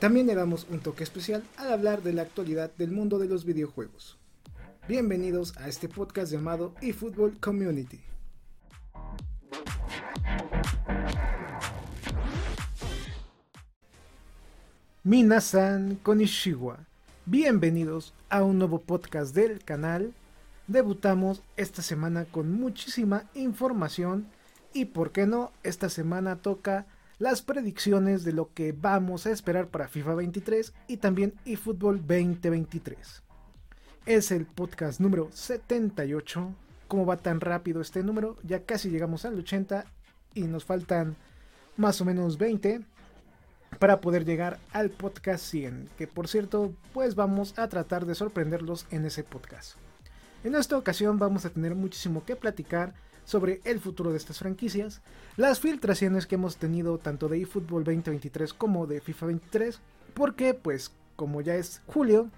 También le damos un toque especial al hablar de la actualidad del mundo de los videojuegos. Bienvenidos a este podcast llamado eFootball Community. Minasan Konishiwa. Bienvenidos a un nuevo podcast del canal. Debutamos esta semana con muchísima información y por qué no, esta semana toca las predicciones de lo que vamos a esperar para FIFA 23 y también eFootball 2023. Es el podcast número 78. ¿Cómo va tan rápido este número? Ya casi llegamos al 80 y nos faltan más o menos 20 para poder llegar al podcast 100, que por cierto, pues vamos a tratar de sorprenderlos en ese podcast. En esta ocasión vamos a tener muchísimo que platicar sobre el futuro de estas franquicias, las filtraciones que hemos tenido tanto de eFootball 2023 como de FIFA 23, porque pues como ya es julio,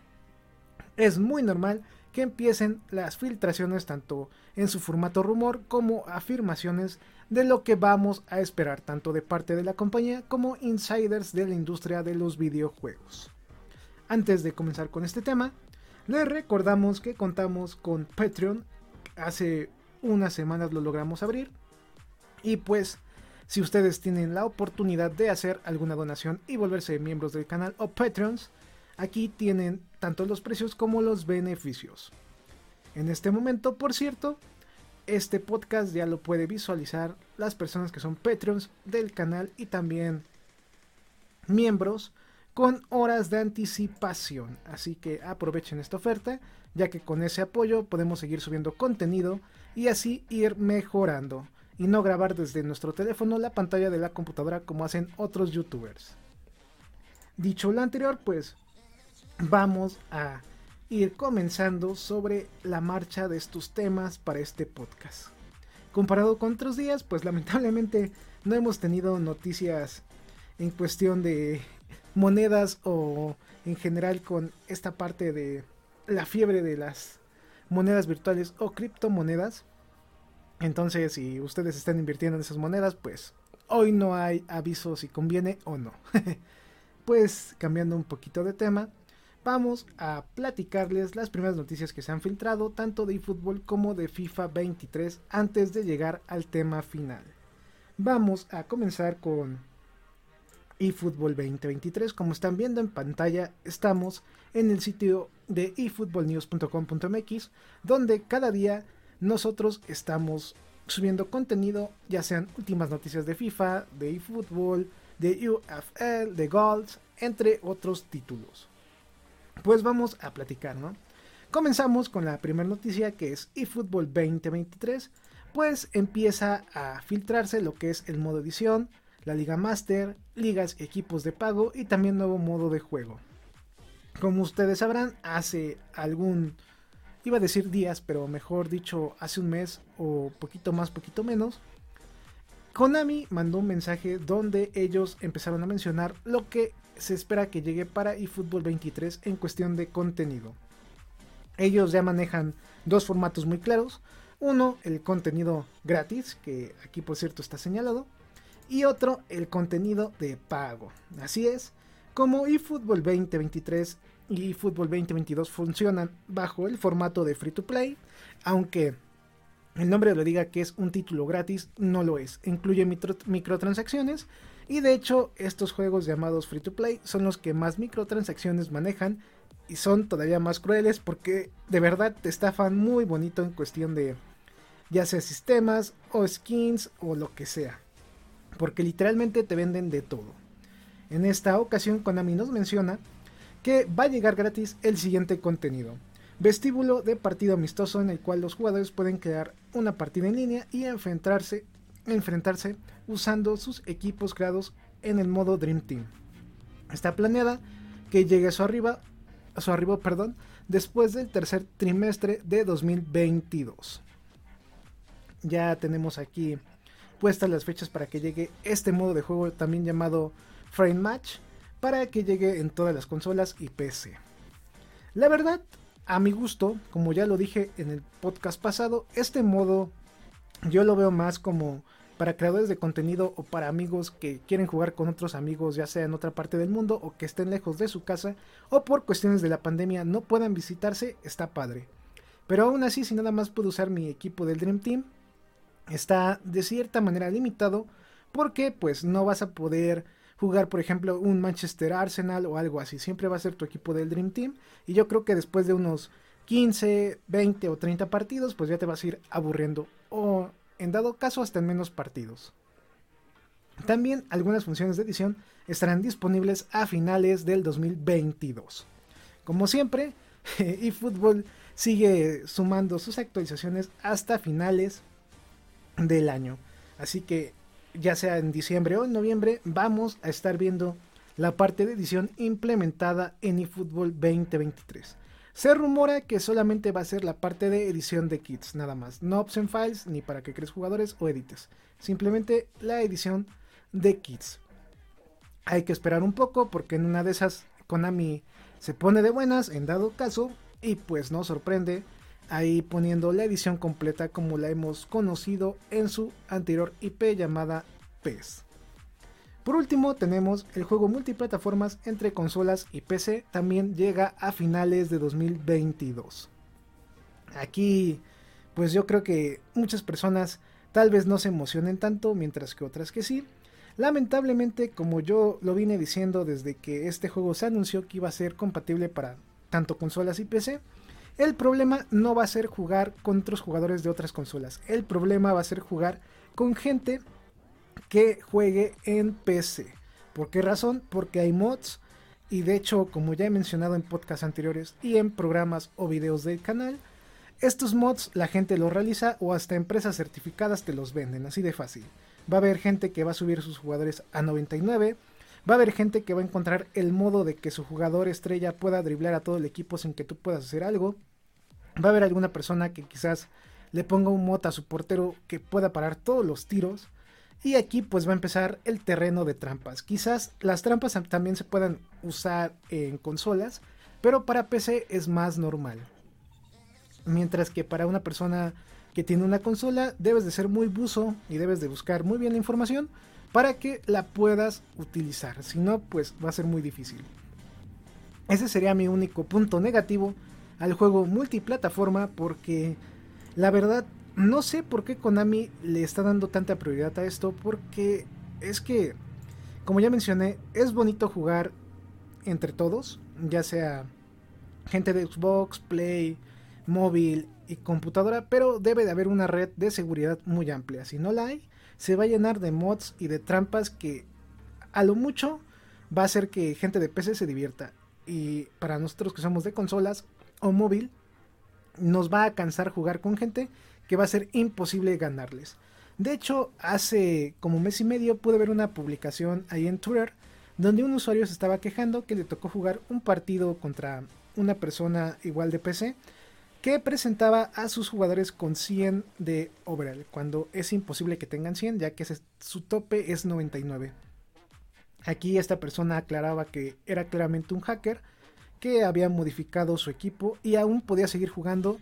es muy normal que empiecen las filtraciones tanto en su formato rumor como afirmaciones de lo que vamos a esperar tanto de parte de la compañía como insiders de la industria de los videojuegos. Antes de comenzar con este tema, les recordamos que contamos con Patreon. Hace unas semanas lo logramos abrir. Y pues, si ustedes tienen la oportunidad de hacer alguna donación y volverse miembros del canal o Patreons, aquí tienen tanto los precios como los beneficios. En este momento, por cierto, este podcast ya lo puede visualizar las personas que son Patreons del canal y también miembros con horas de anticipación. Así que aprovechen esta oferta, ya que con ese apoyo podemos seguir subiendo contenido y así ir mejorando y no grabar desde nuestro teléfono la pantalla de la computadora como hacen otros youtubers. Dicho lo anterior, pues vamos a ir comenzando sobre la marcha de estos temas para este podcast. Comparado con otros días, pues lamentablemente no hemos tenido noticias en cuestión de monedas o en general con esta parte de la fiebre de las monedas virtuales o criptomonedas. Entonces, si ustedes están invirtiendo en esas monedas, pues hoy no hay aviso si conviene o no. pues cambiando un poquito de tema, vamos a platicarles las primeras noticias que se han filtrado tanto de eFootball como de FIFA 23 antes de llegar al tema final. Vamos a comenzar con eFootball 2023. Como están viendo en pantalla, estamos en el sitio de efootballnews.com.mx donde cada día nosotros estamos subiendo contenido, ya sean últimas noticias de FIFA, de eFootball, de UFL, de Golds, entre otros títulos pues vamos a platicar, ¿no? Comenzamos con la primera noticia que es eFootball 2023, pues empieza a filtrarse lo que es el modo edición, la Liga Master, ligas y equipos de pago y también nuevo modo de juego. Como ustedes sabrán, hace algún, iba a decir días, pero mejor dicho, hace un mes o poquito más, poquito menos, Konami mandó un mensaje donde ellos empezaron a mencionar lo que se espera que llegue para eFootball 23 en cuestión de contenido. Ellos ya manejan dos formatos muy claros. Uno, el contenido gratis, que aquí por cierto está señalado. Y otro, el contenido de pago. Así es, como eFootball 2023 y eFootball 2022 funcionan bajo el formato de free to play, aunque el nombre lo diga que es un título gratis, no lo es. Incluye microtransacciones y de hecho, estos juegos llamados free to play son los que más microtransacciones manejan y son todavía más crueles porque de verdad te estafan muy bonito en cuestión de ya sea sistemas o skins o lo que sea. Porque literalmente te venden de todo. En esta ocasión Konami nos menciona que va a llegar gratis el siguiente contenido. Vestíbulo de partido amistoso en el cual los jugadores pueden crear una partida en línea y enfrentarse enfrentarse usando sus equipos creados en el modo Dream Team. Está planeada que llegue a su arriba su arribo, perdón, después del tercer trimestre de 2022. Ya tenemos aquí puestas las fechas para que llegue este modo de juego también llamado Frame Match para que llegue en todas las consolas y PC. La verdad, a mi gusto, como ya lo dije en el podcast pasado, este modo yo lo veo más como para creadores de contenido o para amigos que quieren jugar con otros amigos, ya sea en otra parte del mundo o que estén lejos de su casa o por cuestiones de la pandemia no puedan visitarse, está padre. Pero aún así, si nada más puedo usar mi equipo del Dream Team, está de cierta manera limitado porque pues no vas a poder jugar por ejemplo un Manchester Arsenal o algo así, siempre va a ser tu equipo del Dream Team y yo creo que después de unos 15, 20 o 30 partidos pues ya te vas a ir aburriendo o en dado caso hasta en menos partidos. También algunas funciones de edición estarán disponibles a finales del 2022. Como siempre, eFootball sigue sumando sus actualizaciones hasta finales del año. Así que ya sea en diciembre o en noviembre, vamos a estar viendo la parte de edición implementada en eFootball 2023. Se rumora que solamente va a ser la parte de edición de kits, nada más. No option files ni para que crees jugadores o edites. Simplemente la edición de kits. Hay que esperar un poco porque en una de esas Konami se pone de buenas en dado caso y pues no sorprende ahí poniendo la edición completa como la hemos conocido en su anterior IP llamada PES. Por último, tenemos el juego multiplataformas entre consolas y PC, también llega a finales de 2022. Aquí, pues yo creo que muchas personas tal vez no se emocionen tanto, mientras que otras que sí. Lamentablemente, como yo lo vine diciendo desde que este juego se anunció que iba a ser compatible para tanto consolas y PC, el problema no va a ser jugar con otros jugadores de otras consolas. El problema va a ser jugar con gente que juegue en PC. ¿Por qué razón? Porque hay mods y de hecho, como ya he mencionado en podcasts anteriores y en programas o videos del canal, estos mods la gente los realiza o hasta empresas certificadas te los venden, así de fácil. Va a haber gente que va a subir sus jugadores a 99, va a haber gente que va a encontrar el modo de que su jugador estrella pueda driblar a todo el equipo sin que tú puedas hacer algo. Va a haber alguna persona que quizás le ponga un mod a su portero que pueda parar todos los tiros. Y aquí pues va a empezar el terreno de trampas. Quizás las trampas también se puedan usar en consolas, pero para PC es más normal. Mientras que para una persona que tiene una consola debes de ser muy buzo y debes de buscar muy bien la información para que la puedas utilizar. Si no, pues va a ser muy difícil. Ese sería mi único punto negativo al juego multiplataforma porque la verdad no sé por qué Konami le está dando tanta prioridad a esto, porque es que, como ya mencioné, es bonito jugar entre todos, ya sea gente de Xbox, Play, móvil y computadora, pero debe de haber una red de seguridad muy amplia. Si no la hay, se va a llenar de mods y de trampas que a lo mucho va a hacer que gente de PC se divierta. Y para nosotros que somos de consolas o móvil, nos va a cansar jugar con gente que va a ser imposible ganarles. De hecho, hace como mes y medio pude ver una publicación ahí en Twitter donde un usuario se estaba quejando que le tocó jugar un partido contra una persona igual de PC que presentaba a sus jugadores con 100 de overall, cuando es imposible que tengan 100 ya que su tope es 99. Aquí esta persona aclaraba que era claramente un hacker que había modificado su equipo y aún podía seguir jugando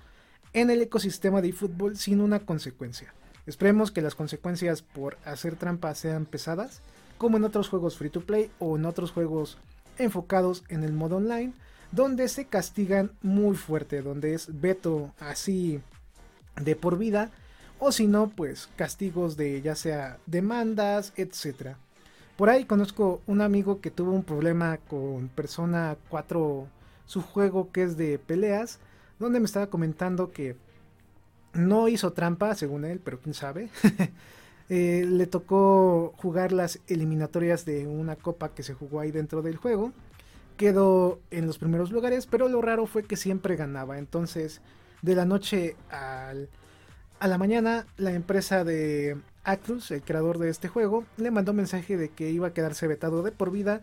en el ecosistema de eFootball sin una consecuencia. Esperemos que las consecuencias por hacer trampa sean pesadas, como en otros juegos free to play o en otros juegos enfocados en el modo online, donde se castigan muy fuerte, donde es veto así de por vida, o si no, pues castigos de ya sea demandas, etc. Por ahí conozco un amigo que tuvo un problema con Persona 4, su juego que es de peleas, donde me estaba comentando que no hizo trampa, según él, pero quién sabe. Eh, le tocó jugar las eliminatorias de una copa que se jugó ahí dentro del juego. Quedó en los primeros lugares, pero lo raro fue que siempre ganaba. Entonces, de la noche al, a la mañana, la empresa de Acrus, el creador de este juego, le mandó mensaje de que iba a quedarse vetado de por vida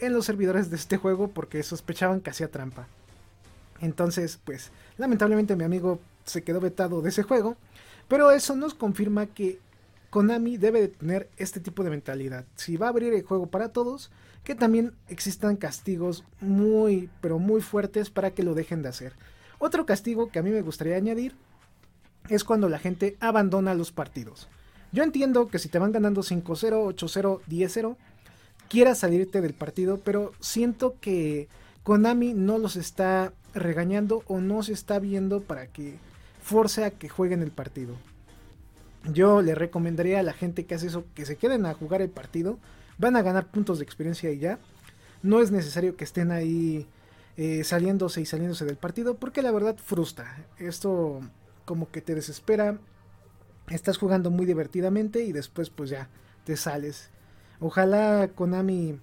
en los servidores de este juego porque sospechaban que hacía trampa. Entonces, pues, lamentablemente mi amigo se quedó vetado de ese juego. Pero eso nos confirma que Konami debe de tener este tipo de mentalidad. Si va a abrir el juego para todos, que también existan castigos muy, pero muy fuertes para que lo dejen de hacer. Otro castigo que a mí me gustaría añadir es cuando la gente abandona los partidos. Yo entiendo que si te van ganando 5-0, 8-0, 10-0, quieras salirte del partido, pero siento que Konami no los está regañando o no se está viendo para que force a que jueguen el partido. Yo le recomendaría a la gente que hace eso que se queden a jugar el partido. Van a ganar puntos de experiencia y ya. No es necesario que estén ahí eh, saliéndose y saliéndose del partido porque la verdad frustra. Esto como que te desespera. Estás jugando muy divertidamente y después pues ya te sales. Ojalá Konami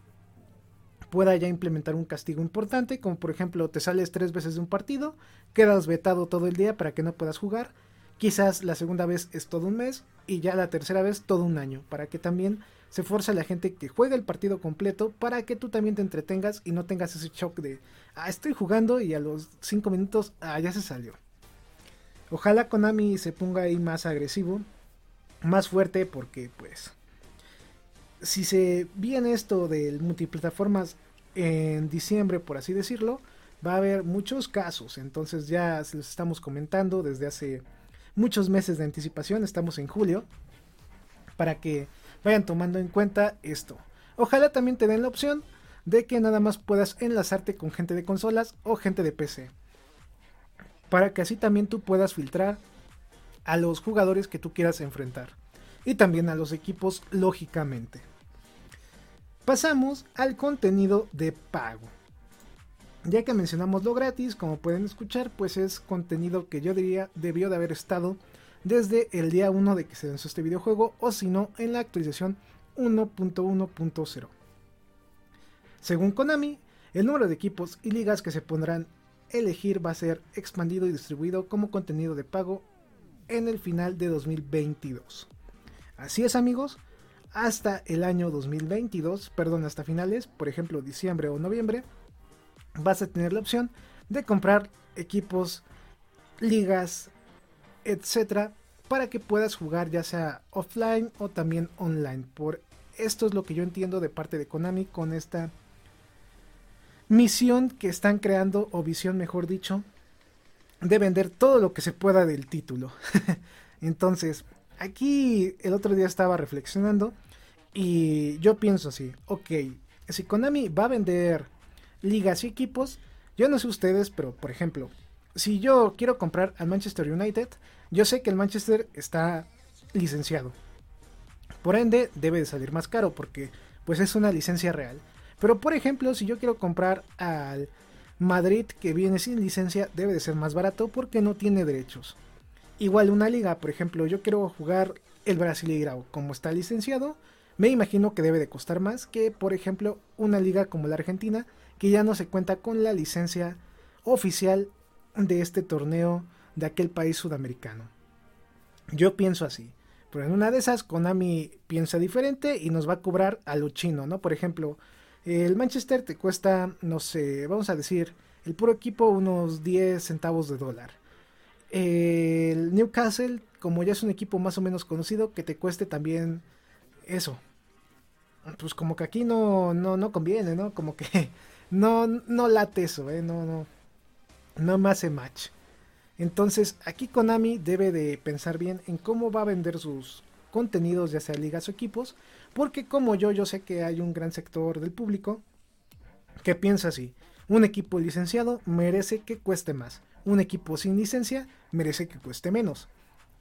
pueda ya implementar un castigo importante, como por ejemplo te sales tres veces de un partido, quedas vetado todo el día para que no puedas jugar, quizás la segunda vez es todo un mes y ya la tercera vez todo un año, para que también se fuerce a la gente que juegue el partido completo para que tú también te entretengas y no tengas ese shock de, ah, estoy jugando y a los cinco minutos, ah, ya se salió. Ojalá Konami se ponga ahí más agresivo, más fuerte, porque pues si se viene esto del multiplataformas en diciembre, por así decirlo, va a haber muchos casos. Entonces ya se los estamos comentando desde hace muchos meses de anticipación. Estamos en julio. Para que vayan tomando en cuenta esto. Ojalá también te den la opción de que nada más puedas enlazarte con gente de consolas o gente de PC. Para que así también tú puedas filtrar a los jugadores que tú quieras enfrentar. Y también a los equipos, lógicamente. Pasamos al contenido de pago. Ya que mencionamos lo gratis, como pueden escuchar, pues es contenido que yo diría debió de haber estado desde el día 1 de que se lanzó este videojuego o si no en la actualización 1.1.0. Según Konami, el número de equipos y ligas que se pondrán elegir va a ser expandido y distribuido como contenido de pago en el final de 2022. Así es amigos, hasta el año 2022, perdón, hasta finales, por ejemplo diciembre o noviembre, vas a tener la opción de comprar equipos, ligas, etcétera, para que puedas jugar ya sea offline o también online. Por esto es lo que yo entiendo de parte de Konami con esta misión que están creando, o visión mejor dicho, de vender todo lo que se pueda del título. Entonces, aquí el otro día estaba reflexionando y yo pienso así, ok, si Konami va a vender ligas y equipos, yo no sé ustedes, pero por ejemplo, si yo quiero comprar al Manchester United, yo sé que el Manchester está licenciado. Por ende, debe de salir más caro porque pues es una licencia real. Pero por ejemplo, si yo quiero comprar al Madrid que viene sin licencia, debe de ser más barato porque no tiene derechos. Igual una liga, por ejemplo, yo quiero jugar el Brasileirao, como está licenciado, me imagino que debe de costar más que, por ejemplo, una liga como la Argentina, que ya no se cuenta con la licencia oficial de este torneo de aquel país sudamericano. Yo pienso así. Pero en una de esas, Konami piensa diferente y nos va a cobrar a lo chino, ¿no? Por ejemplo, el Manchester te cuesta, no sé, vamos a decir, el puro equipo unos 10 centavos de dólar. El Newcastle, como ya es un equipo más o menos conocido, que te cueste también eso. Pues como que aquí no, no, no conviene, ¿no? Como que no, no late eso, ¿eh? No, no. No me hace match. Entonces, aquí Konami debe de pensar bien en cómo va a vender sus contenidos, ya sea ligas o equipos, porque como yo, yo sé que hay un gran sector del público que piensa así. Un equipo licenciado merece que cueste más. Un equipo sin licencia merece que cueste menos.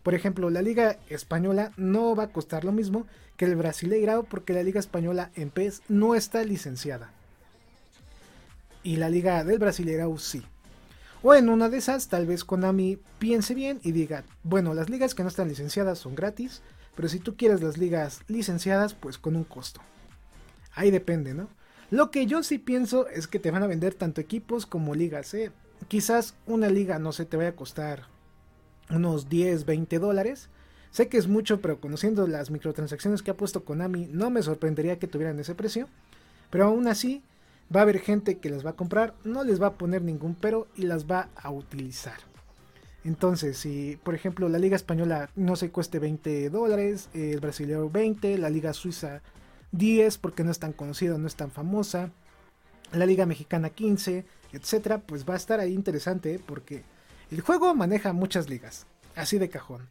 Por ejemplo, la Liga Española no va a costar lo mismo que el Brasileirao porque la Liga Española en PES no está licenciada. Y la Liga del Brasileirao sí. O en una de esas, tal vez Konami piense bien y diga, bueno, las ligas que no están licenciadas son gratis, pero si tú quieres las ligas licenciadas, pues con un costo. Ahí depende, ¿no? Lo que yo sí pienso es que te van a vender tanto equipos como ligas, ¿eh? Quizás una liga, no sé, te vaya a costar unos 10, 20 dólares. Sé que es mucho, pero conociendo las microtransacciones que ha puesto Konami, no me sorprendería que tuvieran ese precio. Pero aún así, Va a haber gente que las va a comprar, no les va a poner ningún pero y las va a utilizar. Entonces, si por ejemplo la Liga Española no se cueste 20 dólares, el brasileño 20, la Liga Suiza 10 porque no es tan conocida, no es tan famosa, la Liga Mexicana 15, etcétera, pues va a estar ahí interesante porque el juego maneja muchas ligas, así de cajón.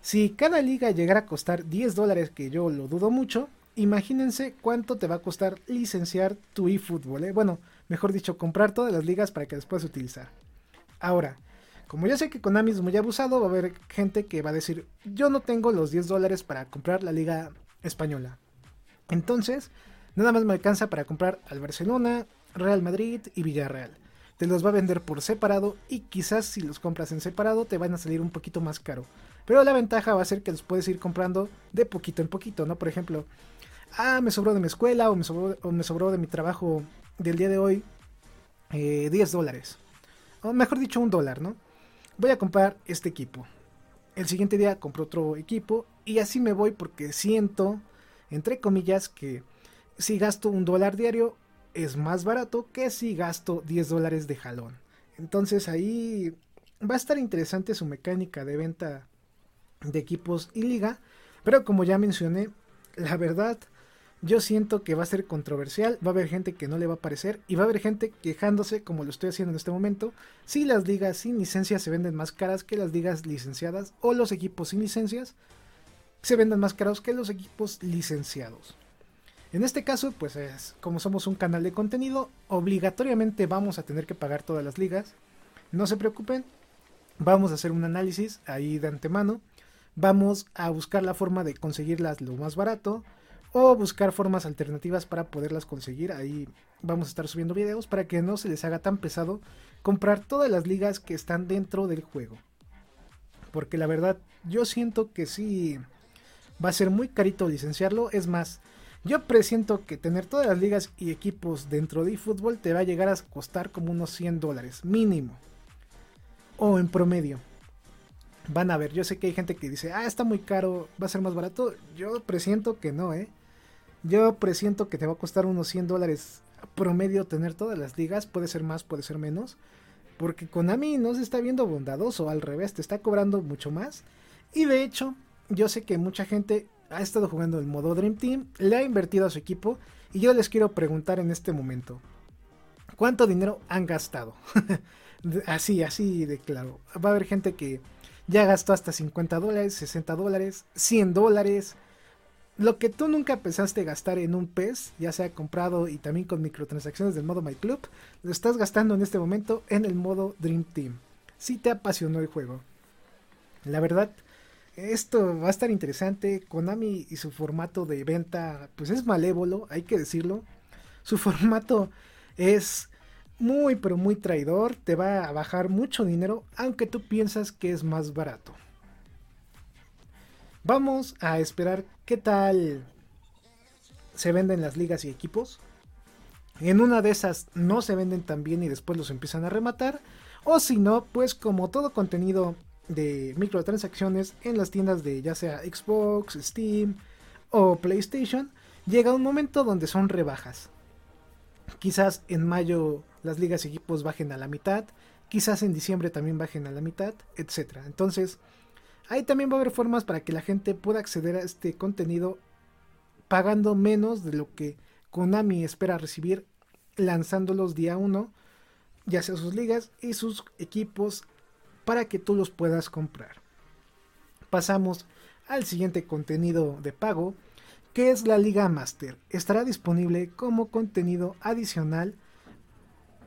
Si cada liga llegara a costar 10 dólares, que yo lo dudo mucho, imagínense cuánto te va a costar licenciar tu eFootball. ¿eh? Bueno, mejor dicho, comprar todas las ligas para que después utilizar. Ahora, como yo sé que Konami es muy abusado, va a haber gente que va a decir, yo no tengo los 10 dólares para comprar la liga española. Entonces, nada más me alcanza para comprar al Barcelona, Real Madrid y Villarreal. Te los va a vender por separado y quizás si los compras en separado te van a salir un poquito más caro. Pero la ventaja va a ser que los puedes ir comprando de poquito en poquito, ¿no? Por ejemplo, ah, me sobró de mi escuela o me sobró, de mi trabajo del día de hoy 10 eh, dólares. O mejor dicho, un dólar, ¿no? Voy a comprar este equipo. El siguiente día compro otro equipo y así me voy porque siento, entre comillas, que si gasto un dólar diario es más barato que si gasto 10 dólares de jalón. Entonces ahí va a estar interesante su mecánica de venta de equipos y liga. Pero como ya mencioné, la verdad yo siento que va a ser controversial, va a haber gente que no le va a parecer y va a haber gente quejándose, como lo estoy haciendo en este momento, si las ligas sin licencias se venden más caras que las ligas licenciadas o los equipos sin licencias se venden más caros que los equipos licenciados. En este caso, pues es, como somos un canal de contenido, obligatoriamente vamos a tener que pagar todas las ligas. No se preocupen, vamos a hacer un análisis ahí de antemano. Vamos a buscar la forma de conseguirlas lo más barato o buscar formas alternativas para poderlas conseguir. Ahí vamos a estar subiendo videos para que no se les haga tan pesado comprar todas las ligas que están dentro del juego. Porque la verdad, yo siento que sí va a ser muy carito licenciarlo. Es más, yo presiento que tener todas las ligas y equipos dentro de eFootball te va a llegar a costar como unos 100 dólares mínimo. O en promedio. Van a ver, yo sé que hay gente que dice, ah, está muy caro, va a ser más barato. Yo presiento que no, ¿eh? Yo presiento que te va a costar unos 100 dólares promedio tener todas las ligas. Puede ser más, puede ser menos. Porque Konami no se está viendo bondadoso, al revés, te está cobrando mucho más. Y de hecho, yo sé que mucha gente ha estado jugando el modo Dream Team, le ha invertido a su equipo y yo les quiero preguntar en este momento, ¿cuánto dinero han gastado? así, así de claro. Va a haber gente que ya gastó hasta 50 dólares, 60 dólares, 100 dólares. Lo que tú nunca pensaste gastar en un PES, ya sea comprado y también con microtransacciones del modo My Club, lo estás gastando en este momento en el modo Dream Team. Si te apasionó el juego. La verdad, esto va a estar interesante. Konami y su formato de venta, pues es malévolo, hay que decirlo. Su formato es muy, pero muy traidor. Te va a bajar mucho dinero, aunque tú piensas que es más barato. Vamos a esperar qué tal se venden las ligas y equipos. En una de esas no se venden tan bien y después los empiezan a rematar. O si no, pues como todo contenido de microtransacciones en las tiendas de ya sea Xbox, Steam o PlayStation, llega un momento donde son rebajas. Quizás en mayo las ligas y equipos bajen a la mitad, quizás en diciembre también bajen a la mitad, etc. Entonces, ahí también va a haber formas para que la gente pueda acceder a este contenido pagando menos de lo que Konami espera recibir lanzándolos día 1, ya sea sus ligas y sus equipos para que tú los puedas comprar. Pasamos al siguiente contenido de pago, que es la Liga Master. Estará disponible como contenido adicional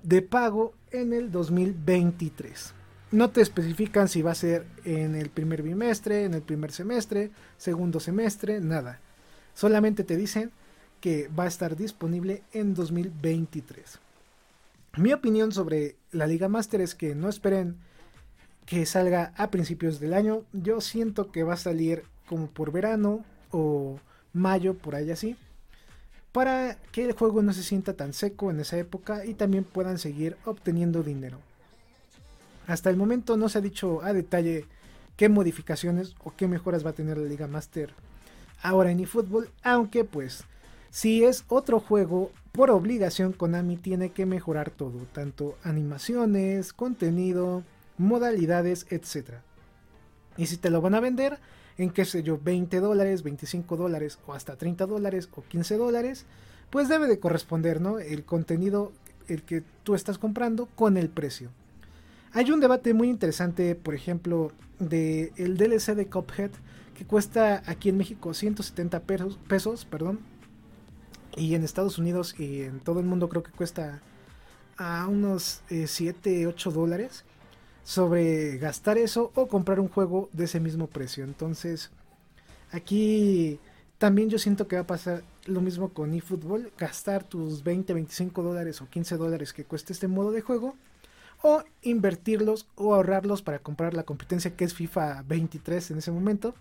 de pago en el 2023. No te especifican si va a ser en el primer bimestre, en el primer semestre, segundo semestre, nada. Solamente te dicen que va a estar disponible en 2023. Mi opinión sobre la Liga Master es que no esperen que salga a principios del año. Yo siento que va a salir como por verano o mayo, por ahí así. Para que el juego no se sienta tan seco en esa época y también puedan seguir obteniendo dinero. Hasta el momento no se ha dicho a detalle qué modificaciones o qué mejoras va a tener la Liga Master ahora en eFootball, aunque pues si es otro juego por obligación Konami tiene que mejorar todo, tanto animaciones, contenido, modalidades, etc. Y si te lo van a vender en qué sé yo, 20 dólares, 25 dólares o hasta 30 dólares o 15 dólares, pues debe de corresponder, ¿no? El contenido, el que tú estás comprando con el precio. Hay un debate muy interesante, por ejemplo, de el DLC de Cuphead que cuesta aquí en México 170 pesos, pesos perdón, y en Estados Unidos y en todo el mundo creo que cuesta a unos 7, eh, 8 dólares sobre gastar eso o comprar un juego de ese mismo precio. Entonces, aquí también yo siento que va a pasar lo mismo con eFootball, gastar tus 20, 25 dólares o 15 dólares que cueste este modo de juego o invertirlos o ahorrarlos para comprar la competencia que es FIFA 23 en ese momento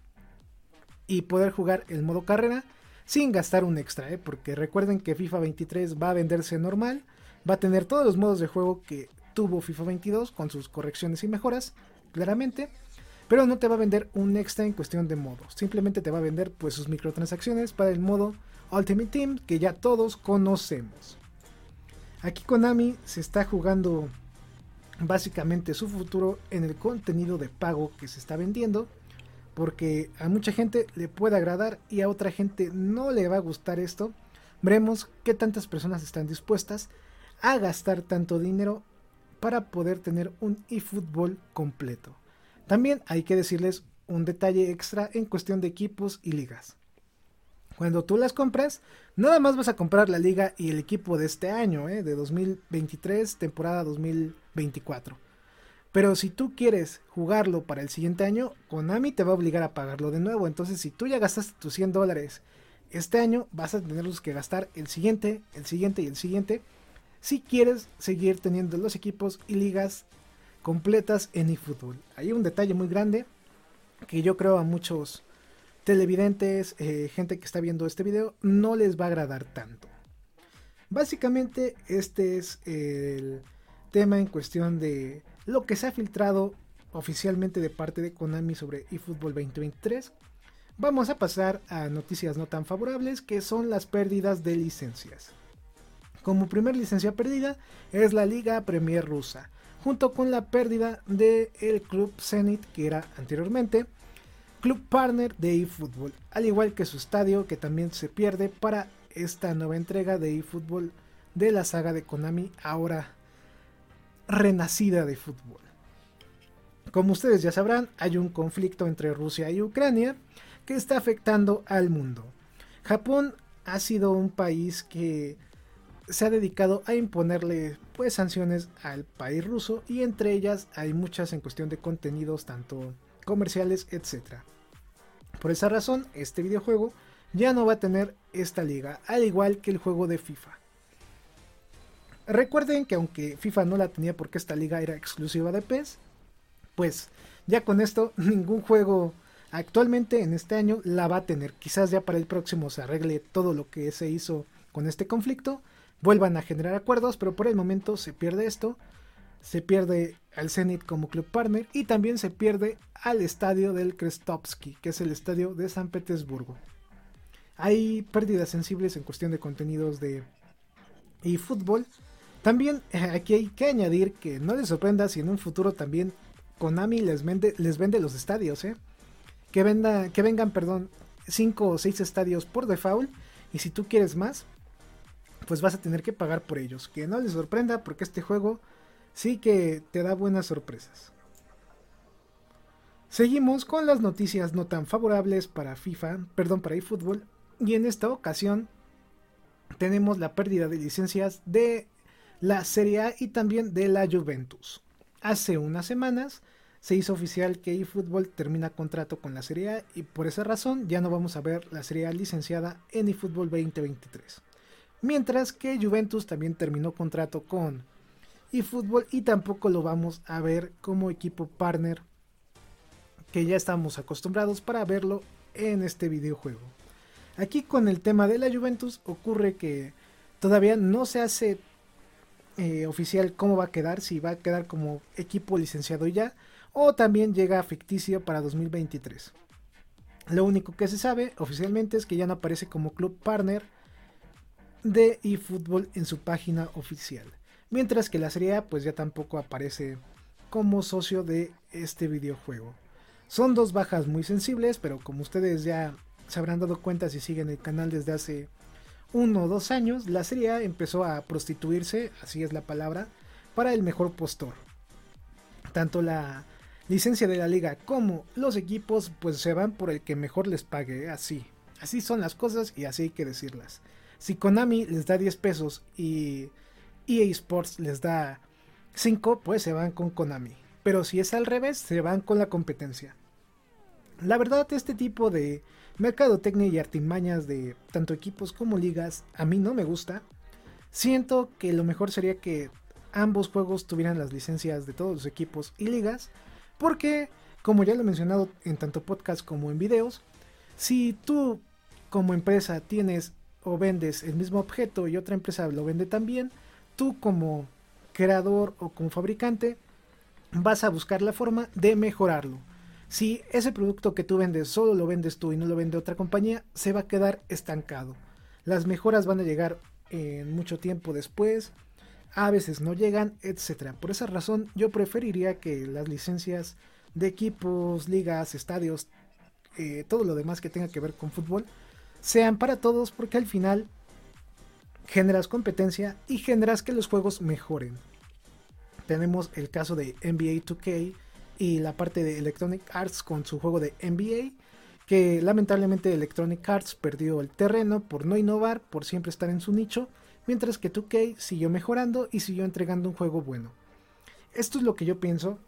y poder jugar el modo carrera sin gastar un extra, ¿eh? porque recuerden que FIFA 23 va a venderse normal, va a tener todos los modos de juego que tuvo FIFA 22 con sus correcciones y mejoras, claramente, pero no te va a vender un extra en cuestión de modos, simplemente te va a vender pues sus microtransacciones para el modo Ultimate Team que ya todos conocemos. Aquí Konami se está jugando básicamente su futuro en el contenido de pago que se está vendiendo porque a mucha gente le puede agradar y a otra gente no le va a gustar esto. Veremos qué tantas personas están dispuestas a gastar tanto dinero para poder tener un eFootball completo. También hay que decirles un detalle extra en cuestión de equipos y ligas. Cuando tú las compras, nada más vas a comprar la liga y el equipo de este año, ¿eh? de 2023, temporada 2024. Pero si tú quieres jugarlo para el siguiente año, Konami te va a obligar a pagarlo de nuevo. Entonces, si tú ya gastaste tus 100 dólares este año, vas a tenerlos que gastar el siguiente, el siguiente y el siguiente. Si quieres seguir teniendo los equipos y ligas completas en eFootball. Hay un detalle muy grande que yo creo a muchos televidentes, eh, gente que está viendo este video, no les va a agradar tanto. Básicamente este es el tema en cuestión de lo que se ha filtrado oficialmente de parte de Konami sobre eFootball 2023. Vamos a pasar a noticias no tan favorables que son las pérdidas de licencias. Como primer licencia perdida es la Liga Premier rusa, junto con la pérdida del el club Zenit que era anteriormente club partner de eFootball, al igual que su estadio que también se pierde para esta nueva entrega de eFootball de la saga de Konami ahora renacida de fútbol. Como ustedes ya sabrán, hay un conflicto entre Rusia y Ucrania que está afectando al mundo. Japón ha sido un país que se ha dedicado a imponerle pues sanciones al país ruso y entre ellas hay muchas en cuestión de contenidos tanto comerciales, etc. Por esa razón, este videojuego ya no va a tener esta liga, al igual que el juego de FIFA. Recuerden que aunque FIFA no la tenía porque esta liga era exclusiva de PES, pues ya con esto ningún juego actualmente en este año la va a tener. Quizás ya para el próximo se arregle todo lo que se hizo con este conflicto, vuelvan a generar acuerdos, pero por el momento se pierde esto, se pierde al Zenit como club partner y también se pierde al estadio del Krestovsky, que es el estadio de San Petersburgo. Hay pérdidas sensibles en cuestión de contenidos de eFootball también eh, aquí hay que añadir que no les sorprenda si en un futuro también Konami les vende, les vende los estadios, ¿eh? Que, venda, que vengan, perdón, 5 o 6 estadios por default. Y si tú quieres más, pues vas a tener que pagar por ellos. Que no les sorprenda porque este juego sí que te da buenas sorpresas. Seguimos con las noticias no tan favorables para FIFA, perdón, para eFootball. Y en esta ocasión tenemos la pérdida de licencias de la Serie A y también de la Juventus. Hace unas semanas se hizo oficial que eFootball termina contrato con la Serie A y por esa razón ya no vamos a ver la Serie A licenciada en eFootball 2023. Mientras que Juventus también terminó contrato con eFootball y tampoco lo vamos a ver como equipo partner que ya estamos acostumbrados para verlo en este videojuego. Aquí con el tema de la Juventus ocurre que todavía no se hace eh, oficial cómo va a quedar, si va a quedar como equipo licenciado ya o también llega ficticio para 2023. Lo único que se sabe oficialmente es que ya no aparece como club partner de eFootball en su página oficial. Mientras que la Serie pues ya tampoco aparece como socio de este videojuego. Son dos bajas muy sensibles, pero como ustedes ya se habrán dado cuenta si siguen el canal desde hace uno o dos años, la Serie empezó a prostituirse, así es la palabra, para el mejor postor. Tanto la licencia de la liga como los equipos pues se van por el que mejor les pague, así. Así son las cosas y así hay que decirlas. Si Konami les da 10 pesos y EA Sports les da 5, pues se van con Konami. Pero si es al revés, se van con la competencia. La verdad, este tipo de mercadotecnia y artimañas de tanto equipos como ligas a mí no me gusta. Siento que lo mejor sería que ambos juegos tuvieran las licencias de todos los equipos y ligas, porque, como ya lo he mencionado en tanto podcast como en videos, si tú como empresa tienes o vendes el mismo objeto y otra empresa lo vende también, tú como creador o como fabricante vas a buscar la forma de mejorarlo. Si ese producto que tú vendes solo lo vendes tú y no lo vende otra compañía, se va a quedar estancado. Las mejoras van a llegar en mucho tiempo después, a veces no llegan, etc. Por esa razón yo preferiría que las licencias de equipos, ligas, estadios, eh, todo lo demás que tenga que ver con fútbol, sean para todos porque al final generas competencia y generas que los juegos mejoren. Tenemos el caso de NBA 2K y la parte de Electronic Arts con su juego de NBA, que lamentablemente Electronic Arts perdió el terreno por no innovar, por siempre estar en su nicho, mientras que 2K siguió mejorando y siguió entregando un juego bueno. Esto es lo que yo pienso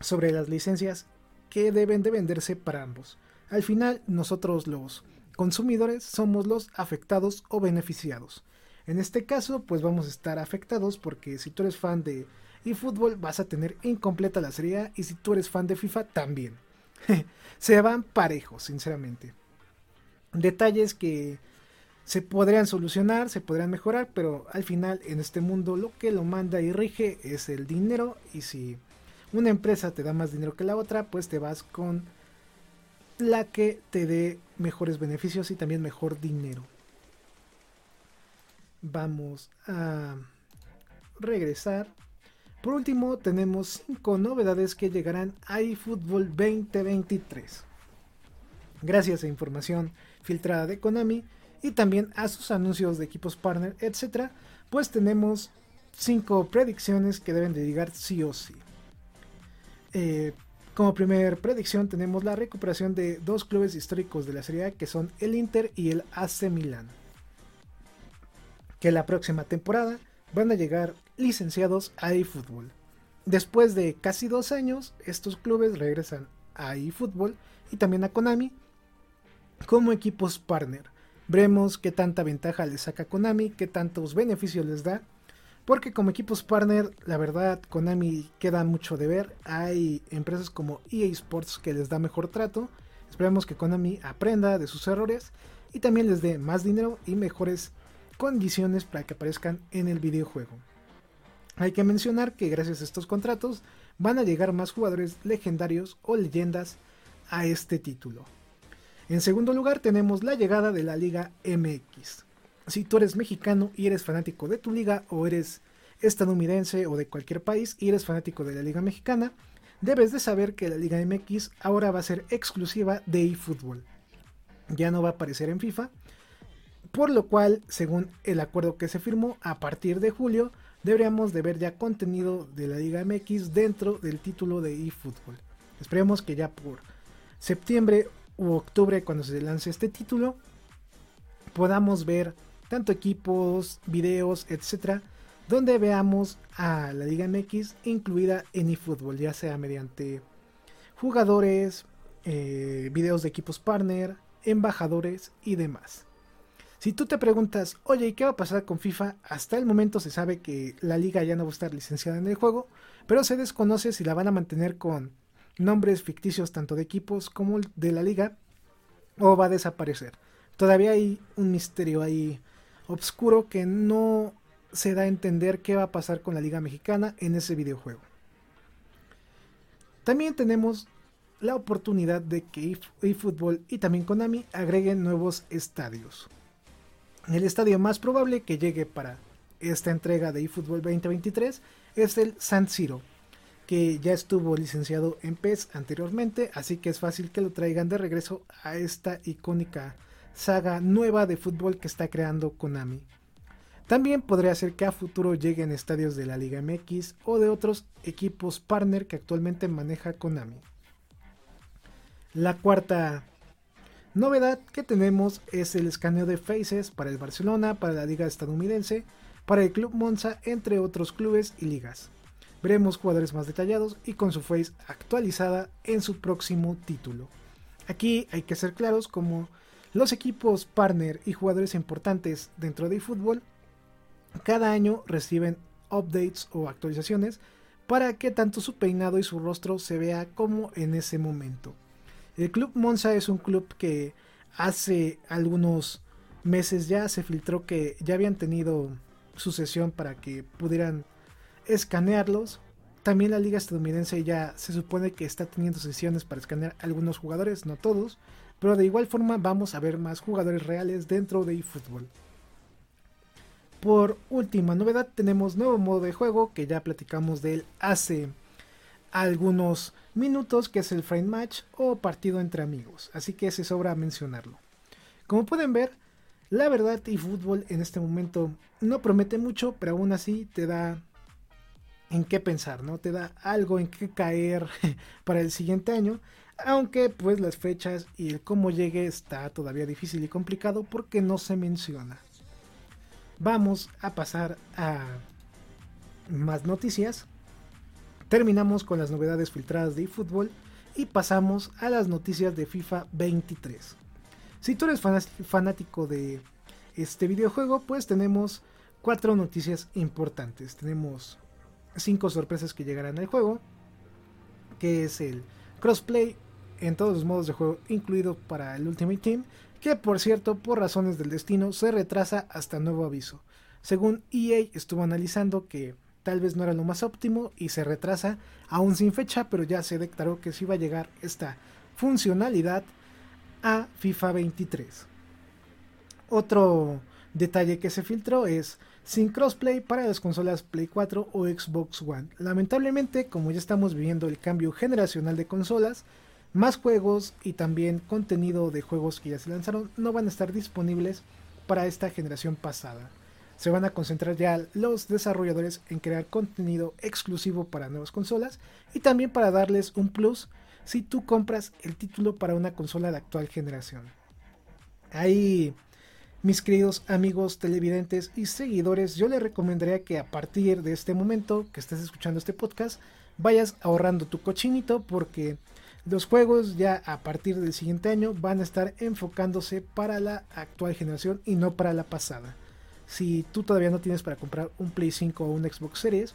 sobre las licencias que deben de venderse para ambos. Al final nosotros los consumidores somos los afectados o beneficiados. En este caso pues vamos a estar afectados porque si tú eres fan de fútbol vas a tener incompleta la serie y si tú eres fan de FIFA también. se van parejos, sinceramente. Detalles que se podrían solucionar, se podrían mejorar, pero al final en este mundo lo que lo manda y rige es el dinero y si una empresa te da más dinero que la otra, pues te vas con la que te dé mejores beneficios y también mejor dinero. Vamos a regresar por último, tenemos 5 novedades que llegarán a eFootball 2023. Gracias a información filtrada de Konami y también a sus anuncios de equipos partner, etc., pues tenemos 5 predicciones que deben de llegar sí o sí. Eh, como primera predicción tenemos la recuperación de dos clubes históricos de la Serie A que son el Inter y el AC Milan. Que la próxima temporada van a llegar licenciados a eFootball. Después de casi dos años, estos clubes regresan a eFootball y también a Konami como equipos partner. Veremos qué tanta ventaja les saca Konami, qué tantos beneficios les da. Porque como equipos partner, la verdad, Konami queda mucho de ver. Hay empresas como EA Sports que les da mejor trato. Esperemos que Konami aprenda de sus errores y también les dé más dinero y mejores condiciones para que aparezcan en el videojuego. Hay que mencionar que gracias a estos contratos van a llegar más jugadores legendarios o leyendas a este título. En segundo lugar tenemos la llegada de la Liga MX. Si tú eres mexicano y eres fanático de tu liga o eres estadounidense o de cualquier país y eres fanático de la Liga Mexicana, debes de saber que la Liga MX ahora va a ser exclusiva de eFootball. Ya no va a aparecer en FIFA por lo cual, según el acuerdo que se firmó, a partir de julio deberíamos de ver ya contenido de la Liga MX dentro del título de eFootball. Esperemos que ya por septiembre u octubre, cuando se lance este título, podamos ver tanto equipos, videos, etcétera, donde veamos a la Liga MX incluida en eFootball, ya sea mediante jugadores, eh, videos de equipos partner, embajadores y demás. Si tú te preguntas, oye, ¿y qué va a pasar con FIFA? Hasta el momento se sabe que la liga ya no va a estar licenciada en el juego, pero se desconoce si la van a mantener con nombres ficticios tanto de equipos como de la liga o va a desaparecer. Todavía hay un misterio ahí obscuro que no se da a entender qué va a pasar con la liga mexicana en ese videojuego. También tenemos la oportunidad de que eFootball y también Konami agreguen nuevos estadios. El estadio más probable que llegue para esta entrega de eFootball 2023 es el San Siro, que ya estuvo licenciado en PES anteriormente, así que es fácil que lo traigan de regreso a esta icónica saga nueva de fútbol que está creando Konami. También podría ser que a futuro lleguen estadios de la Liga MX o de otros equipos partner que actualmente maneja Konami. La cuarta novedad que tenemos es el escaneo de faces para el Barcelona, para la liga estadounidense, para el Club Monza, entre otros clubes y ligas. Veremos jugadores más detallados y con su face actualizada en su próximo título. Aquí hay que ser claros como los equipos partner y jugadores importantes dentro de fútbol cada año reciben updates o actualizaciones para que tanto su peinado y su rostro se vea como en ese momento. El Club Monza es un club que hace algunos meses ya se filtró que ya habían tenido su sesión para que pudieran escanearlos. También la liga estadounidense ya se supone que está teniendo sesiones para escanear algunos jugadores, no todos, pero de igual forma vamos a ver más jugadores reales dentro de eFootball. Por última novedad tenemos nuevo modo de juego que ya platicamos de él hace algunos minutos que es el frame match o partido entre amigos, así que se sobra mencionarlo. Como pueden ver, la verdad y fútbol en este momento no promete mucho, pero aún así te da en qué pensar, ¿no? Te da algo en qué caer para el siguiente año, aunque pues las fechas y el cómo llegue está todavía difícil y complicado porque no se menciona. Vamos a pasar a más noticias. Terminamos con las novedades filtradas de eFootball y pasamos a las noticias de FIFA 23. Si tú eres fanático de este videojuego, pues tenemos cuatro noticias importantes. Tenemos cinco sorpresas que llegarán al juego, que es el crossplay en todos los modos de juego, incluido para el Ultimate Team, que por cierto, por razones del destino, se retrasa hasta nuevo aviso. Según EA estuvo analizando que tal vez no era lo más óptimo y se retrasa aún sin fecha, pero ya se declaró que sí va a llegar esta funcionalidad a FIFA 23. Otro detalle que se filtró es sin crossplay para las consolas Play 4 o Xbox One. Lamentablemente, como ya estamos viviendo el cambio generacional de consolas, más juegos y también contenido de juegos que ya se lanzaron no van a estar disponibles para esta generación pasada se van a concentrar ya los desarrolladores en crear contenido exclusivo para nuevas consolas y también para darles un plus si tú compras el título para una consola de actual generación. Ahí, mis queridos amigos televidentes y seguidores, yo les recomendaría que a partir de este momento que estés escuchando este podcast, vayas ahorrando tu cochinito porque los juegos ya a partir del siguiente año van a estar enfocándose para la actual generación y no para la pasada si tú todavía no tienes para comprar un Play 5 o un Xbox Series,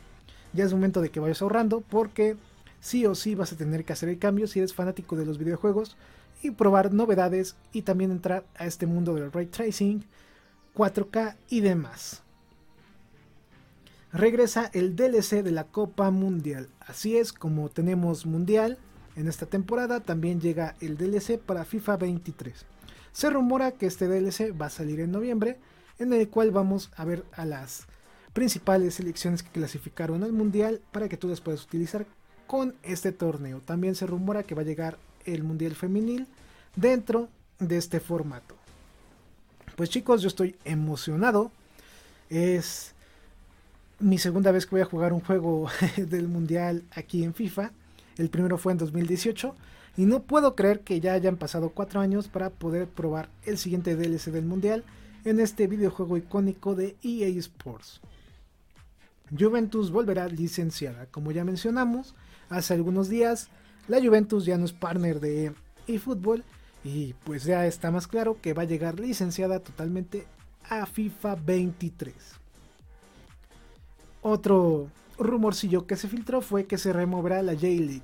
ya es momento de que vayas ahorrando porque sí o sí vas a tener que hacer el cambio si eres fanático de los videojuegos y probar novedades y también entrar a este mundo del ray tracing, 4K y demás. Regresa el DLC de la Copa Mundial. Así es como tenemos Mundial en esta temporada, también llega el DLC para FIFA 23. Se rumora que este DLC va a salir en noviembre en el cual vamos a ver a las principales selecciones que clasificaron al mundial para que tú las puedas utilizar con este torneo. También se rumora que va a llegar el mundial femenil dentro de este formato. Pues chicos, yo estoy emocionado. Es mi segunda vez que voy a jugar un juego del mundial aquí en FIFA. El primero fue en 2018. Y no puedo creer que ya hayan pasado cuatro años para poder probar el siguiente DLC del mundial en este videojuego icónico de EA Sports. Juventus volverá licenciada. Como ya mencionamos hace algunos días, la Juventus ya no es partner de eFootball y pues ya está más claro que va a llegar licenciada totalmente a FIFA 23. Otro rumorcillo que se filtró fue que se removerá la J-League.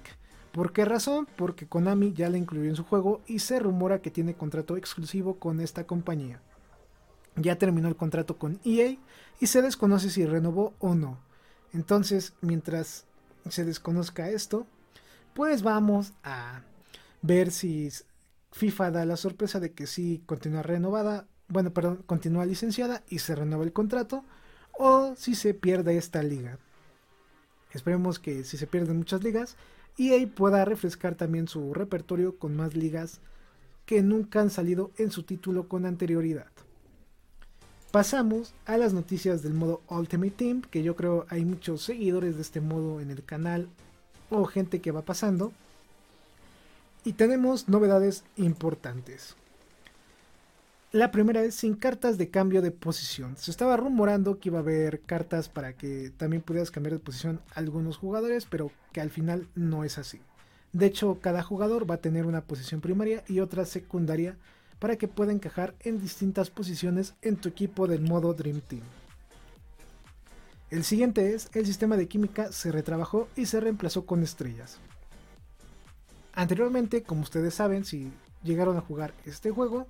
¿Por qué razón? Porque Konami ya la incluyó en su juego y se rumora que tiene contrato exclusivo con esta compañía ya terminó el contrato con EA y se desconoce si renovó o no. Entonces, mientras se desconozca esto, pues vamos a ver si FIFA da la sorpresa de que sí continúa renovada bueno, perdón, continúa licenciada y se renueva el contrato, o si se pierde esta liga. Esperemos que si se pierden muchas ligas, EA pueda refrescar también su repertorio con más ligas que nunca han salido en su título con anterioridad. Pasamos a las noticias del modo Ultimate Team, que yo creo hay muchos seguidores de este modo en el canal o gente que va pasando. Y tenemos novedades importantes. La primera es sin cartas de cambio de posición. Se estaba rumorando que iba a haber cartas para que también pudieras cambiar de posición a algunos jugadores, pero que al final no es así. De hecho, cada jugador va a tener una posición primaria y otra secundaria para que pueda encajar en distintas posiciones en tu equipo del modo Dream Team. El siguiente es, el sistema de química se retrabajó y se reemplazó con estrellas. Anteriormente, como ustedes saben, si llegaron a jugar este juego,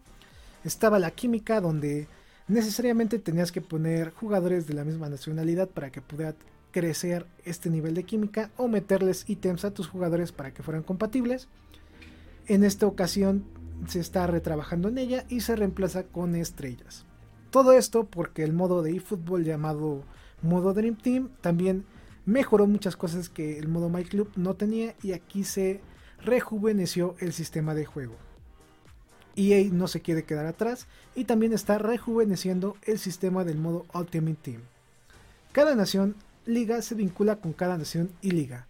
estaba la química donde necesariamente tenías que poner jugadores de la misma nacionalidad para que pudiera crecer este nivel de química o meterles ítems a tus jugadores para que fueran compatibles. En esta ocasión se está retrabajando en ella y se reemplaza con estrellas. Todo esto porque el modo de eFootball llamado modo Dream Team también mejoró muchas cosas que el modo My Club no tenía y aquí se rejuveneció el sistema de juego. EA no se quiere quedar atrás y también está rejuveneciendo el sistema del modo Ultimate Team. Cada nación liga se vincula con cada nación y liga.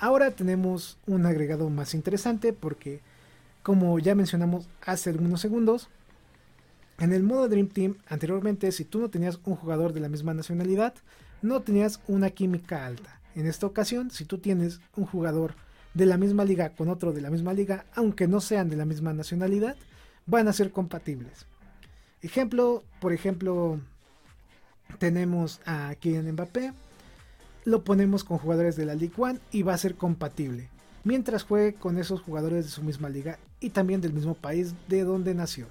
Ahora tenemos un agregado más interesante porque, como ya mencionamos hace algunos segundos, en el modo Dream Team anteriormente si tú no tenías un jugador de la misma nacionalidad, no tenías una química alta. En esta ocasión, si tú tienes un jugador de la misma liga con otro de la misma liga, aunque no sean de la misma nacionalidad, van a ser compatibles. Ejemplo, por ejemplo, tenemos a Kylian Mbappé, lo ponemos con jugadores de la Ligue 1 y va a ser compatible, mientras juegue con esos jugadores de su misma liga y también del mismo país de donde nació.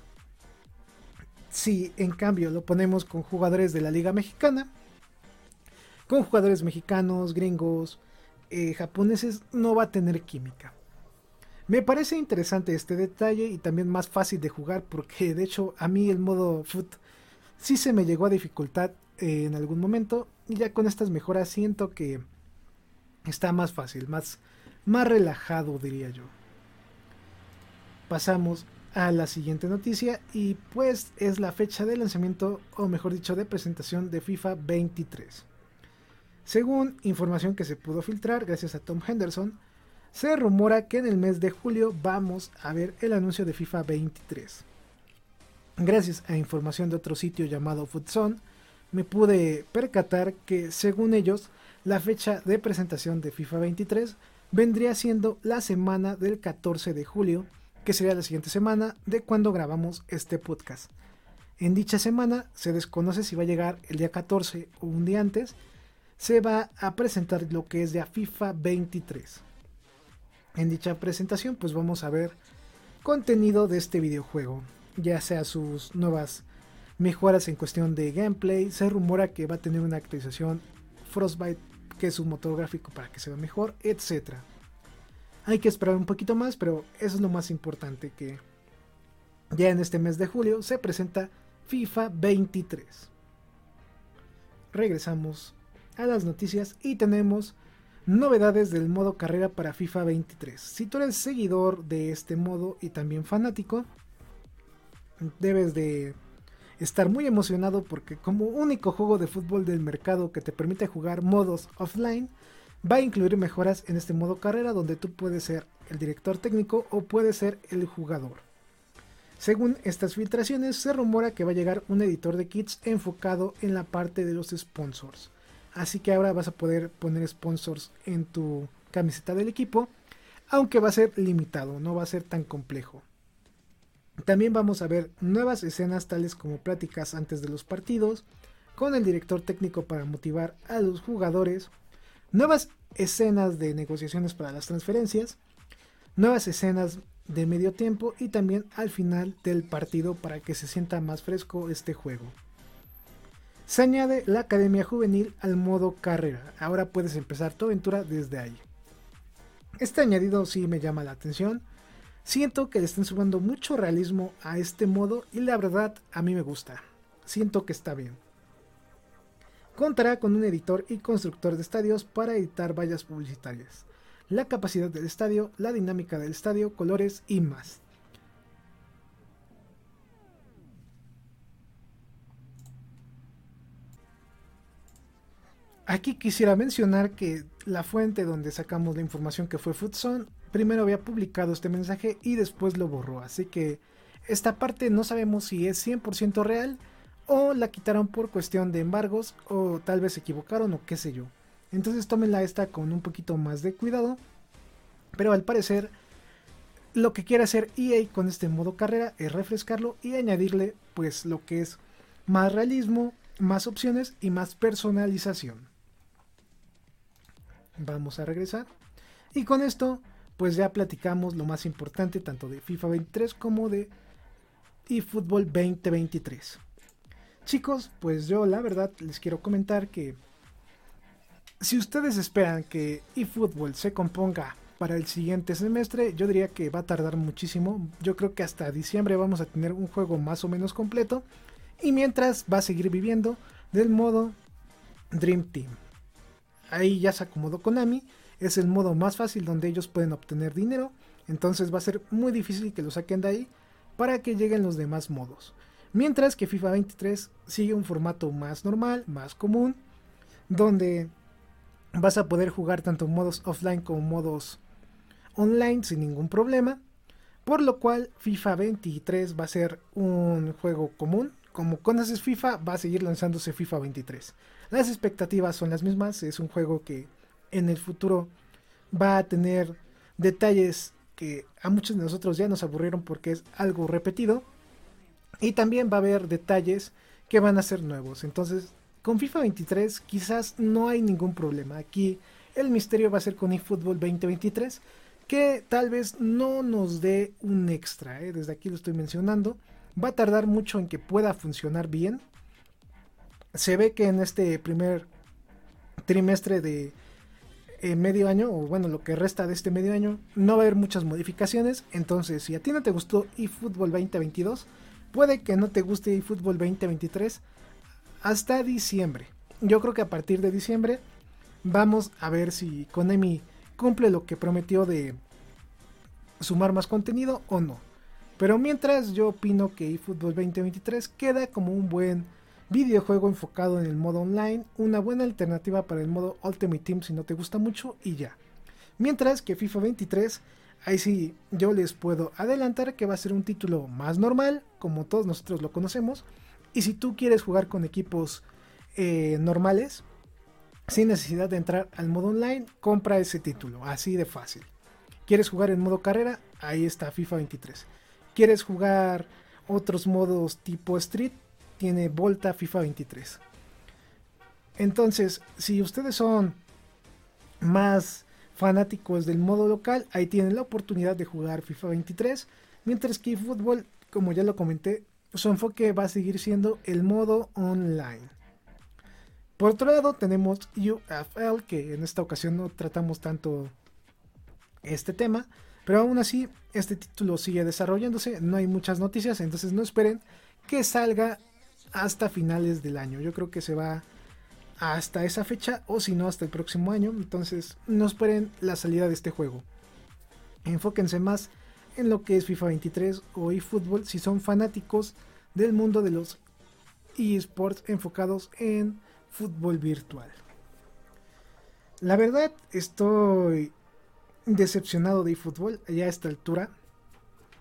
Si en cambio lo ponemos con jugadores de la Liga Mexicana, con jugadores mexicanos, gringos, eh, japoneses no va a tener química. Me parece interesante este detalle y también más fácil de jugar porque de hecho a mí el modo foot sí se me llegó a dificultad eh, en algún momento y ya con estas mejoras siento que está más fácil, más, más relajado diría yo. Pasamos a la siguiente noticia y pues es la fecha de lanzamiento o mejor dicho de presentación de FIFA 23. Según información que se pudo filtrar gracias a Tom Henderson, se rumora que en el mes de julio vamos a ver el anuncio de FIFA 23. Gracias a información de otro sitio llamado Foodzone, me pude percatar que según ellos, la fecha de presentación de FIFA 23 vendría siendo la semana del 14 de julio, que sería la siguiente semana de cuando grabamos este podcast. En dicha semana se desconoce si va a llegar el día 14 o un día antes, se va a presentar lo que es FIFA 23. En dicha presentación pues vamos a ver contenido de este videojuego, ya sea sus nuevas mejoras en cuestión de gameplay, se rumora que va a tener una actualización Frostbite que es un motor gráfico para que se vea mejor, etc. Hay que esperar un poquito más, pero eso es lo más importante que ya en este mes de julio se presenta FIFA 23. Regresamos a las noticias y tenemos novedades del modo carrera para FIFA 23. Si tú eres seguidor de este modo y también fanático, debes de estar muy emocionado porque como único juego de fútbol del mercado que te permite jugar modos offline, va a incluir mejoras en este modo carrera donde tú puedes ser el director técnico o puedes ser el jugador. Según estas filtraciones, se rumora que va a llegar un editor de kits enfocado en la parte de los sponsors. Así que ahora vas a poder poner sponsors en tu camiseta del equipo, aunque va a ser limitado, no va a ser tan complejo. También vamos a ver nuevas escenas tales como pláticas antes de los partidos, con el director técnico para motivar a los jugadores, nuevas escenas de negociaciones para las transferencias, nuevas escenas de medio tiempo y también al final del partido para que se sienta más fresco este juego. Se añade la Academia Juvenil al modo carrera. Ahora puedes empezar tu aventura desde ahí. Este añadido sí me llama la atención. Siento que le están sumando mucho realismo a este modo y la verdad a mí me gusta. Siento que está bien. Contará con un editor y constructor de estadios para editar vallas publicitarias, la capacidad del estadio, la dinámica del estadio, colores y más. Aquí quisiera mencionar que la fuente donde sacamos la información que fue Foodson primero había publicado este mensaje y después lo borró. Así que esta parte no sabemos si es 100% real o la quitaron por cuestión de embargos o tal vez se equivocaron o qué sé yo. Entonces tómenla esta con un poquito más de cuidado. Pero al parecer lo que quiere hacer EA con este modo carrera es refrescarlo y añadirle pues lo que es más realismo, más opciones y más personalización. Vamos a regresar. Y con esto, pues ya platicamos lo más importante tanto de FIFA 23 como de eFootball 2023. Chicos, pues yo la verdad les quiero comentar que si ustedes esperan que eFootball se componga para el siguiente semestre, yo diría que va a tardar muchísimo. Yo creo que hasta diciembre vamos a tener un juego más o menos completo. Y mientras va a seguir viviendo del modo Dream Team ahí ya se acomodó Konami. Es el modo más fácil donde ellos pueden obtener dinero. Entonces va a ser muy difícil que lo saquen de ahí para que lleguen los demás modos. Mientras que FIFA 23 sigue un formato más normal, más común, donde vas a poder jugar tanto modos offline como modos online sin ningún problema. Por lo cual FIFA 23 va a ser un juego común. Como conoces FIFA, va a seguir lanzándose FIFA 23. Las expectativas son las mismas, es un juego que en el futuro va a tener detalles que a muchos de nosotros ya nos aburrieron porque es algo repetido. Y también va a haber detalles que van a ser nuevos. Entonces, con FIFA 23 quizás no hay ningún problema. Aquí el misterio va a ser con eFootball 2023, que tal vez no nos dé un extra. ¿eh? Desde aquí lo estoy mencionando. Va a tardar mucho en que pueda funcionar bien se ve que en este primer trimestre de eh, medio año, o bueno, lo que resta de este medio año, no va a haber muchas modificaciones. Entonces, si a ti no te gustó eFootball 2022, puede que no te guste eFootball 2023 hasta diciembre. Yo creo que a partir de diciembre vamos a ver si Konami cumple lo que prometió de sumar más contenido o no. Pero mientras yo opino que eFootball 2023 queda como un buen videojuego enfocado en el modo online, una buena alternativa para el modo Ultimate Team si no te gusta mucho y ya. Mientras que FIFA 23, ahí sí yo les puedo adelantar que va a ser un título más normal, como todos nosotros lo conocemos, y si tú quieres jugar con equipos eh, normales, sin necesidad de entrar al modo online, compra ese título, así de fácil. ¿Quieres jugar en modo carrera? Ahí está FIFA 23. ¿Quieres jugar otros modos tipo Street? tiene Volta FIFA 23. Entonces, si ustedes son más fanáticos del modo local, ahí tienen la oportunidad de jugar FIFA 23. Mientras que fútbol, como ya lo comenté, su enfoque va a seguir siendo el modo online. Por otro lado, tenemos UFL, que en esta ocasión no tratamos tanto este tema, pero aún así, este título sigue desarrollándose, no hay muchas noticias, entonces no esperen que salga hasta finales del año. Yo creo que se va hasta esa fecha o si no hasta el próximo año. Entonces no esperen la salida de este juego. Enfóquense más en lo que es FIFA 23 o eFootball si son fanáticos del mundo de los eSports enfocados en fútbol virtual. La verdad estoy decepcionado de eFootball ya a esta altura.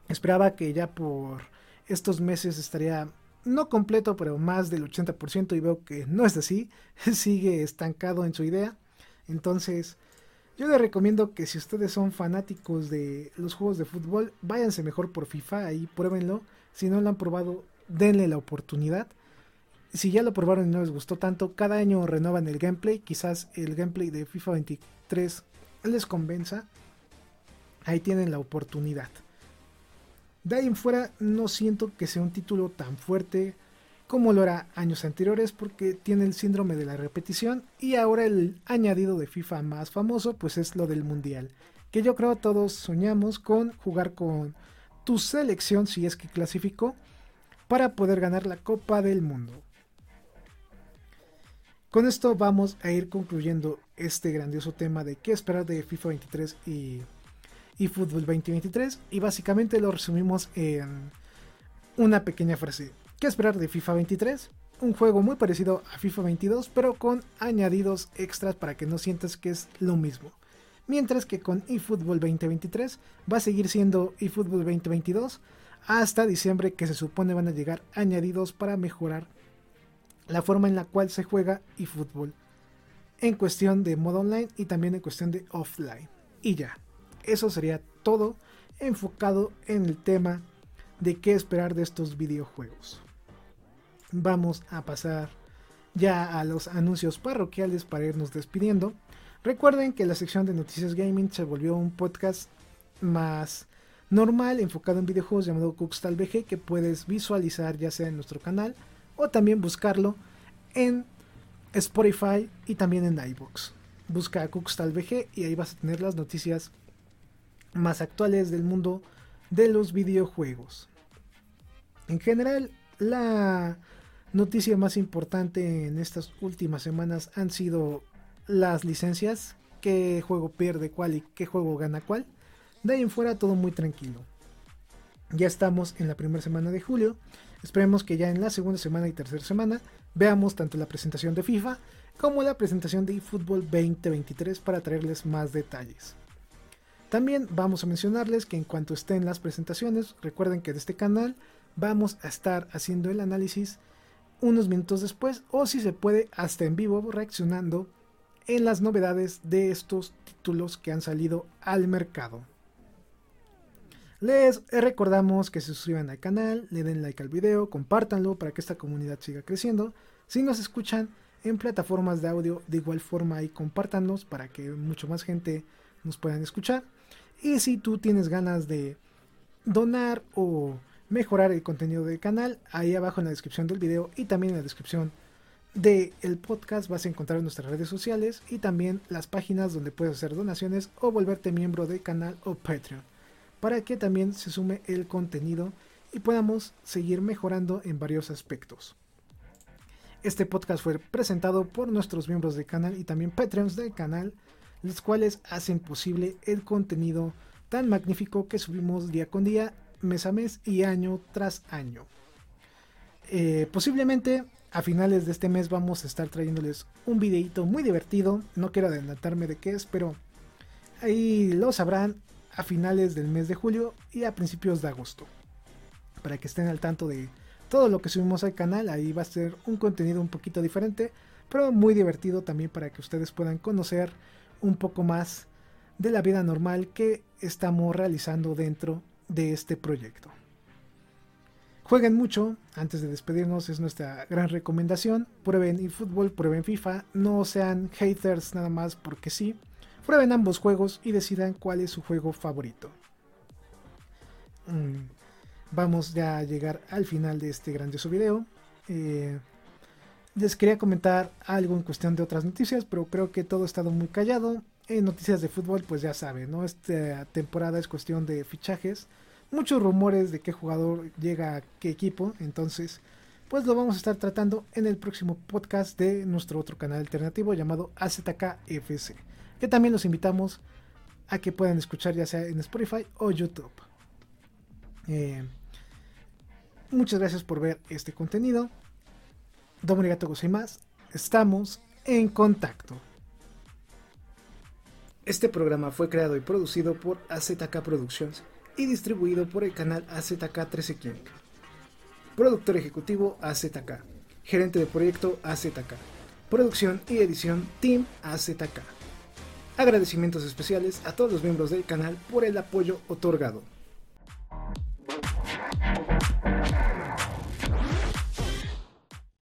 Esperaba que ya por estos meses estaría no completo, pero más del 80% y veo que no es así, sigue estancado en su idea. Entonces, yo les recomiendo que si ustedes son fanáticos de los juegos de fútbol, váyanse mejor por FIFA y pruébenlo. Si no lo han probado, denle la oportunidad. Si ya lo probaron y no les gustó tanto, cada año renuevan el gameplay. Quizás el gameplay de FIFA 23 les convenza. Ahí tienen la oportunidad. De ahí en fuera no siento que sea un título tan fuerte como lo era años anteriores porque tiene el síndrome de la repetición y ahora el añadido de FIFA más famoso pues es lo del mundial que yo creo todos soñamos con jugar con tu selección si es que clasificó para poder ganar la Copa del Mundo. Con esto vamos a ir concluyendo este grandioso tema de qué esperar de FIFA 23 y, y Fútbol 2023 y básicamente lo resumimos en una pequeña frase. ¿Qué esperar de FIFA 23? Un juego muy parecido a FIFA 22 pero con añadidos extras para que no sientas que es lo mismo. Mientras que con eFootball 2023 va a seguir siendo eFootball 2022 hasta diciembre que se supone van a llegar añadidos para mejorar la forma en la cual se juega eFootball en cuestión de modo online y también en cuestión de offline. Y ya, eso sería todo enfocado en el tema de qué esperar de estos videojuegos. Vamos a pasar ya a los anuncios parroquiales para irnos despidiendo. Recuerden que la sección de noticias gaming se volvió un podcast más normal enfocado en videojuegos llamado Cookstal VG que puedes visualizar ya sea en nuestro canal o también buscarlo en Spotify y también en iBox. Busca Cookstal VG y ahí vas a tener las noticias más actuales del mundo de los videojuegos. En general, la noticia más importante en estas últimas semanas han sido las licencias, qué juego pierde cuál y qué juego gana cuál. De ahí en fuera todo muy tranquilo. Ya estamos en la primera semana de julio. Esperemos que ya en la segunda semana y tercera semana veamos tanto la presentación de FIFA como la presentación de eFootball 2023 para traerles más detalles. También vamos a mencionarles que en cuanto estén las presentaciones, recuerden que de este canal vamos a estar haciendo el análisis unos minutos después o si se puede hasta en vivo reaccionando en las novedades de estos títulos que han salido al mercado. Les recordamos que se suscriban al canal, le den like al video, compártanlo para que esta comunidad siga creciendo. Si nos escuchan en plataformas de audio, de igual forma ahí compártanos para que mucho más gente nos puedan escuchar. Y si tú tienes ganas de donar o mejorar el contenido del canal, ahí abajo en la descripción del video y también en la descripción del el podcast vas a encontrar nuestras redes sociales y también las páginas donde puedes hacer donaciones o volverte miembro del canal o Patreon para que también se sume el contenido y podamos seguir mejorando en varios aspectos. Este podcast fue presentado por nuestros miembros del canal y también Patreons del canal, los cuales hacen posible el contenido tan magnífico que subimos día con día, mes a mes y año tras año. Eh, posiblemente a finales de este mes vamos a estar trayéndoles un videito muy divertido. No quiero adelantarme de qué es, pero ahí lo sabrán a finales del mes de julio y a principios de agosto. Para que estén al tanto de todo lo que subimos al canal, ahí va a ser un contenido un poquito diferente, pero muy divertido también para que ustedes puedan conocer un poco más de la vida normal que estamos realizando dentro de este proyecto. Jueguen mucho, antes de despedirnos es nuestra gran recomendación. Prueben eFootball, prueben FIFA, no sean haters nada más porque sí. Prueben ambos juegos y decidan cuál es su juego favorito. Mm, vamos ya a llegar al final de este grandioso video. Eh, les quería comentar algo en cuestión de otras noticias, pero creo que todo ha estado muy callado. En noticias de fútbol, pues ya saben, ¿no? Esta temporada es cuestión de fichajes muchos rumores de qué jugador llega a qué equipo. Entonces, pues lo vamos a estar tratando en el próximo podcast de nuestro otro canal alternativo llamado AZKFC. Que también los invitamos a que puedan escuchar ya sea en Spotify o YouTube. Eh, muchas gracias por ver este contenido. Domo Gato más. Estamos en contacto. Este programa fue creado y producido por AZK Productions y distribuido por el canal AZK 13 King. Productor ejecutivo AZK. Gerente de proyecto AZK. Producción y edición Team AZK. Agradecimientos especiales a todos los miembros del canal por el apoyo otorgado.